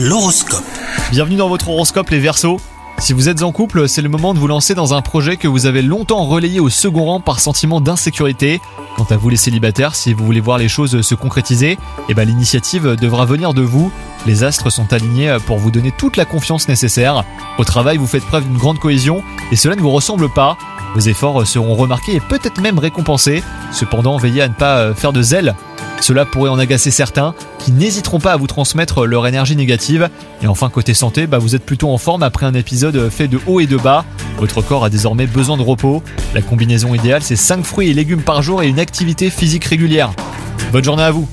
L'horoscope. Bienvenue dans votre horoscope les Verseaux. Si vous êtes en couple, c'est le moment de vous lancer dans un projet que vous avez longtemps relayé au second rang par sentiment d'insécurité. Quant à vous les célibataires, si vous voulez voir les choses se concrétiser, eh ben l'initiative devra venir de vous. Les astres sont alignés pour vous donner toute la confiance nécessaire. Au travail, vous faites preuve d'une grande cohésion et cela ne vous ressemble pas. Vos efforts seront remarqués et peut-être même récompensés. Cependant, veillez à ne pas faire de zèle cela pourrait en agacer certains qui n'hésiteront pas à vous transmettre leur énergie négative. Et enfin côté santé, bah vous êtes plutôt en forme après un épisode fait de haut et de bas. Votre corps a désormais besoin de repos. La combinaison idéale c'est 5 fruits et légumes par jour et une activité physique régulière. Bonne journée à vous